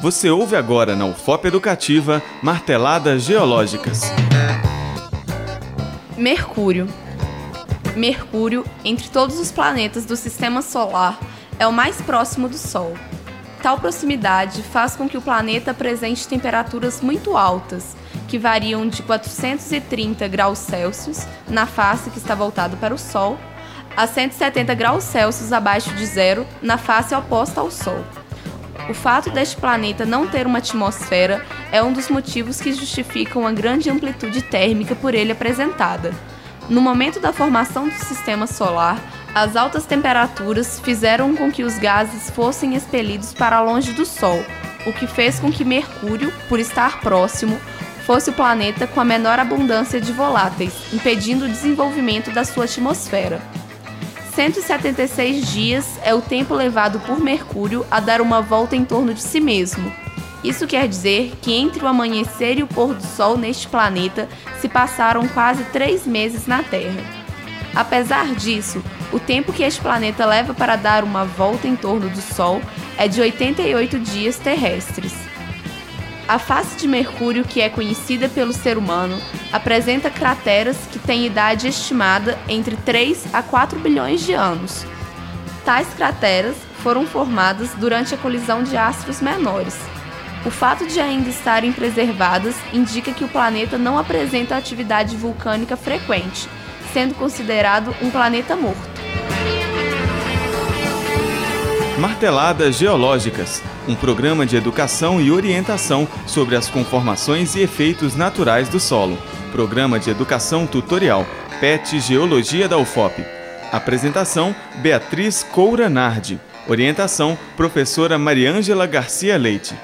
Você ouve agora na UFOP Educativa Marteladas Geológicas. Mercúrio. Mercúrio, entre todos os planetas do sistema solar, é o mais próximo do Sol. Tal proximidade faz com que o planeta apresente temperaturas muito altas, que variam de 430 graus Celsius na face que está voltada para o Sol a 170 graus Celsius abaixo de zero na face oposta ao Sol. O fato deste planeta não ter uma atmosfera é um dos motivos que justificam a grande amplitude térmica por ele apresentada. No momento da formação do sistema solar, as altas temperaturas fizeram com que os gases fossem expelidos para longe do Sol, o que fez com que Mercúrio, por estar próximo, fosse o planeta com a menor abundância de voláteis, impedindo o desenvolvimento da sua atmosfera. 176 dias é o tempo levado por Mercúrio a dar uma volta em torno de si mesmo. Isso quer dizer que entre o amanhecer e o pôr do Sol neste planeta se passaram quase três meses na Terra. Apesar disso, o tempo que este planeta leva para dar uma volta em torno do Sol é de 88 dias terrestres. A face de Mercúrio, que é conhecida pelo ser humano, apresenta crateras que têm idade estimada entre 3 a 4 bilhões de anos. Tais crateras foram formadas durante a colisão de astros menores. O fato de ainda estarem preservadas indica que o planeta não apresenta atividade vulcânica frequente, sendo considerado um planeta morto. Marteladas Geológicas um programa de educação e orientação sobre as conformações e efeitos naturais do solo. Programa de educação tutorial PET Geologia da UFOP. Apresentação: Beatriz Coura Nardi. Orientação: Professora Mariângela Garcia Leite.